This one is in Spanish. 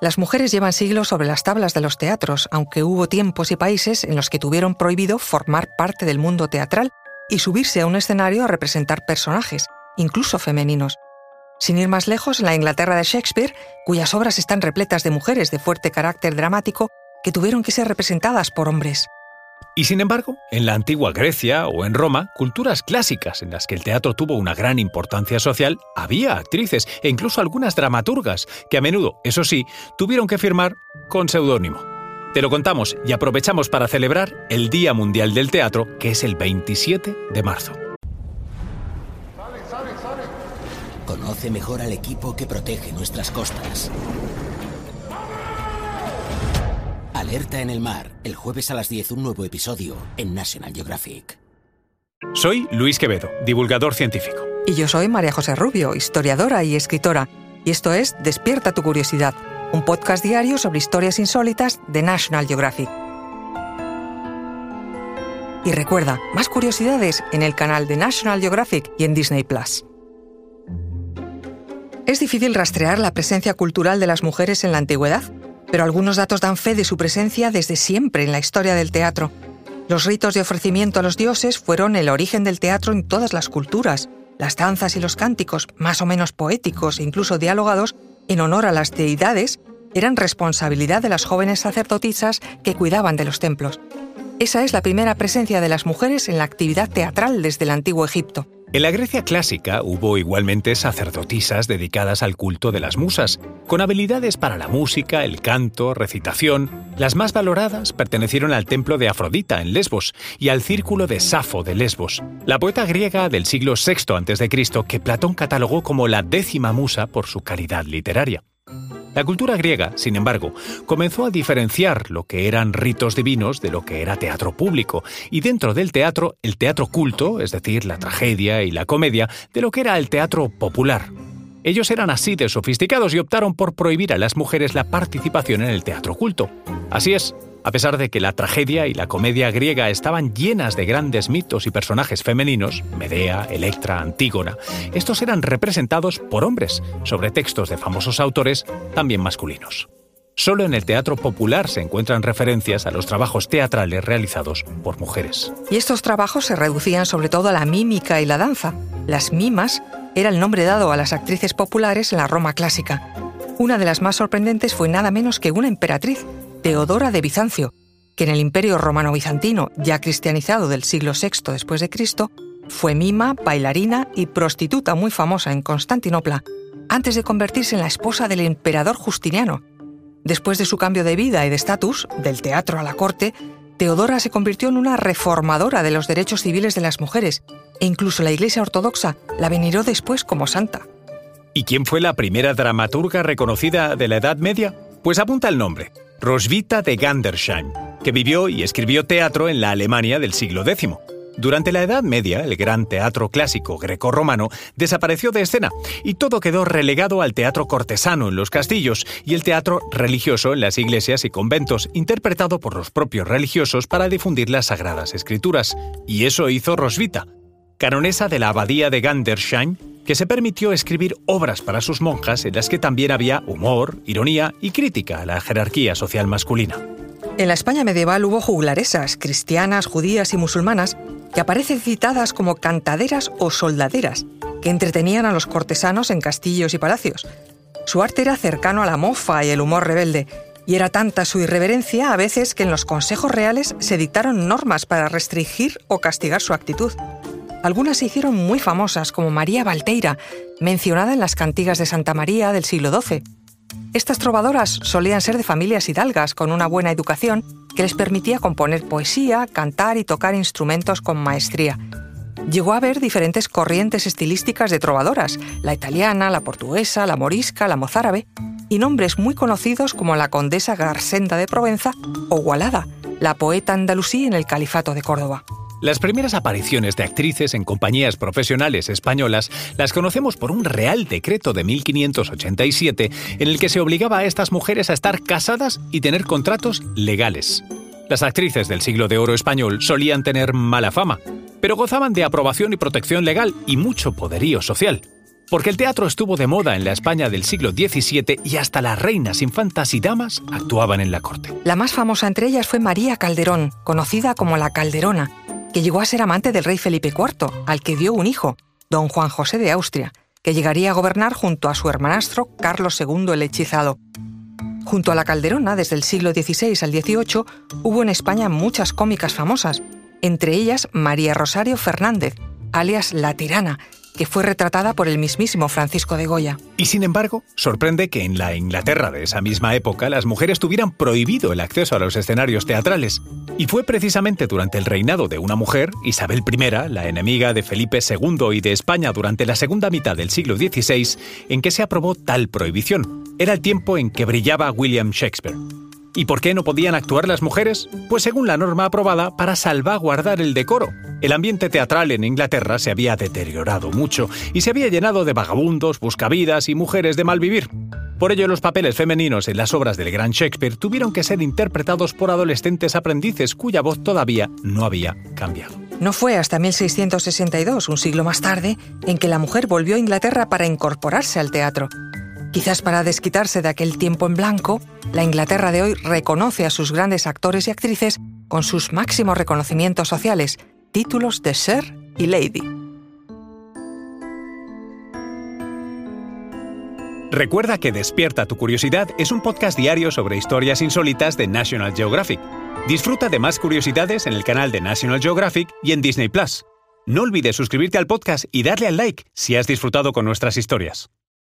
las mujeres llevan siglos sobre las tablas de los teatros, aunque hubo tiempos y países en los que tuvieron prohibido formar parte del mundo teatral y subirse a un escenario a representar personajes, incluso femeninos. Sin ir más lejos, en la Inglaterra de Shakespeare, cuyas obras están repletas de mujeres de fuerte carácter dramático que tuvieron que ser representadas por hombres. Y sin embargo, en la antigua Grecia o en Roma, culturas clásicas en las que el teatro tuvo una gran importancia social, había actrices e incluso algunas dramaturgas que a menudo, eso sí, tuvieron que firmar con seudónimo. Te lo contamos y aprovechamos para celebrar el Día Mundial del Teatro, que es el 27 de marzo. Conoce mejor al equipo que protege nuestras costas. Alerta en el mar, el jueves a las 10 un nuevo episodio en National Geographic. Soy Luis Quevedo, divulgador científico. Y yo soy María José Rubio, historiadora y escritora. Y esto es Despierta tu curiosidad, un podcast diario sobre historias insólitas de National Geographic. Y recuerda, más curiosidades en el canal de National Geographic y en Disney Plus. Es difícil rastrear la presencia cultural de las mujeres en la antigüedad, pero algunos datos dan fe de su presencia desde siempre en la historia del teatro. Los ritos de ofrecimiento a los dioses fueron el origen del teatro en todas las culturas. Las danzas y los cánticos, más o menos poéticos e incluso dialogados, en honor a las deidades, eran responsabilidad de las jóvenes sacerdotisas que cuidaban de los templos. Esa es la primera presencia de las mujeres en la actividad teatral desde el antiguo Egipto. En la Grecia clásica hubo igualmente sacerdotisas dedicadas al culto de las musas, con habilidades para la música, el canto, recitación. Las más valoradas pertenecieron al templo de Afrodita en Lesbos y al círculo de Safo de Lesbos, la poeta griega del siglo VI a.C. que Platón catalogó como la décima musa por su calidad literaria. La cultura griega, sin embargo, comenzó a diferenciar lo que eran ritos divinos de lo que era teatro público, y dentro del teatro, el teatro culto, es decir, la tragedia y la comedia, de lo que era el teatro popular. Ellos eran así de sofisticados y optaron por prohibir a las mujeres la participación en el teatro culto. Así es, a pesar de que la tragedia y la comedia griega estaban llenas de grandes mitos y personajes femeninos, Medea, Electra, Antígona, estos eran representados por hombres, sobre textos de famosos autores también masculinos. Solo en el teatro popular se encuentran referencias a los trabajos teatrales realizados por mujeres. Y estos trabajos se reducían sobre todo a la mímica y la danza. Las mimas era el nombre dado a las actrices populares en la Roma clásica. Una de las más sorprendentes fue nada menos que una emperatriz, Teodora de Bizancio, que en el Imperio Romano Bizantino, ya cristianizado del siglo VI después de Cristo, fue mima, bailarina y prostituta muy famosa en Constantinopla, antes de convertirse en la esposa del emperador Justiniano. Después de su cambio de vida y de estatus, del teatro a la corte, Teodora se convirtió en una reformadora de los derechos civiles de las mujeres, e incluso la Iglesia Ortodoxa la veneró después como santa. ¿Y quién fue la primera dramaturga reconocida de la Edad Media? Pues apunta el nombre, Roswitha de Gandersheim, que vivió y escribió teatro en la Alemania del siglo X. Durante la Edad Media, el gran teatro clásico greco-romano desapareció de escena y todo quedó relegado al teatro cortesano en los castillos y el teatro religioso en las iglesias y conventos, interpretado por los propios religiosos para difundir las sagradas escrituras. Y eso hizo Roswitha, canonesa de la abadía de Gandersheim, que se permitió escribir obras para sus monjas en las que también había humor, ironía y crítica a la jerarquía social masculina. En la España medieval hubo juglaresas, cristianas, judías y musulmanas, que aparecen citadas como cantaderas o soldaderas, que entretenían a los cortesanos en castillos y palacios. Su arte era cercano a la mofa y el humor rebelde, y era tanta su irreverencia a veces que en los consejos reales se dictaron normas para restringir o castigar su actitud. Algunas se hicieron muy famosas, como María Valteira, mencionada en las cantigas de Santa María del siglo XII. Estas trovadoras solían ser de familias hidalgas con una buena educación que les permitía componer poesía, cantar y tocar instrumentos con maestría. Llegó a haber diferentes corrientes estilísticas de trovadoras, la italiana, la portuguesa, la morisca, la mozárabe, y nombres muy conocidos como la condesa Garsenda de Provenza o Gualada, la poeta andalusí en el Califato de Córdoba. Las primeras apariciones de actrices en compañías profesionales españolas las conocemos por un Real Decreto de 1587 en el que se obligaba a estas mujeres a estar casadas y tener contratos legales. Las actrices del siglo de oro español solían tener mala fama, pero gozaban de aprobación y protección legal y mucho poderío social. Porque el teatro estuvo de moda en la España del siglo XVII y hasta las reinas, infantas y damas actuaban en la corte. La más famosa entre ellas fue María Calderón, conocida como la Calderona, que llegó a ser amante del rey Felipe IV, al que dio un hijo, don Juan José de Austria, que llegaría a gobernar junto a su hermanastro Carlos II el Hechizado. Junto a la Calderona, desde el siglo XVI al XVIII, hubo en España muchas cómicas famosas, entre ellas María Rosario Fernández, alias La Tirana, que fue retratada por el mismísimo Francisco de Goya. Y sin embargo, sorprende que en la Inglaterra de esa misma época las mujeres tuvieran prohibido el acceso a los escenarios teatrales. Y fue precisamente durante el reinado de una mujer, Isabel I, la enemiga de Felipe II y de España durante la segunda mitad del siglo XVI, en que se aprobó tal prohibición. Era el tiempo en que brillaba William Shakespeare. ¿Y por qué no podían actuar las mujeres? Pues según la norma aprobada para salvaguardar el decoro. El ambiente teatral en Inglaterra se había deteriorado mucho y se había llenado de vagabundos, buscavidas y mujeres de mal vivir. Por ello, los papeles femeninos en las obras del gran Shakespeare tuvieron que ser interpretados por adolescentes aprendices cuya voz todavía no había cambiado. No fue hasta 1662, un siglo más tarde, en que la mujer volvió a Inglaterra para incorporarse al teatro. Quizás para desquitarse de aquel tiempo en blanco, la Inglaterra de hoy reconoce a sus grandes actores y actrices con sus máximos reconocimientos sociales, títulos de Sir y Lady. Recuerda que Despierta tu Curiosidad es un podcast diario sobre historias insólitas de National Geographic. Disfruta de más curiosidades en el canal de National Geographic y en Disney Plus. No olvides suscribirte al podcast y darle al like si has disfrutado con nuestras historias.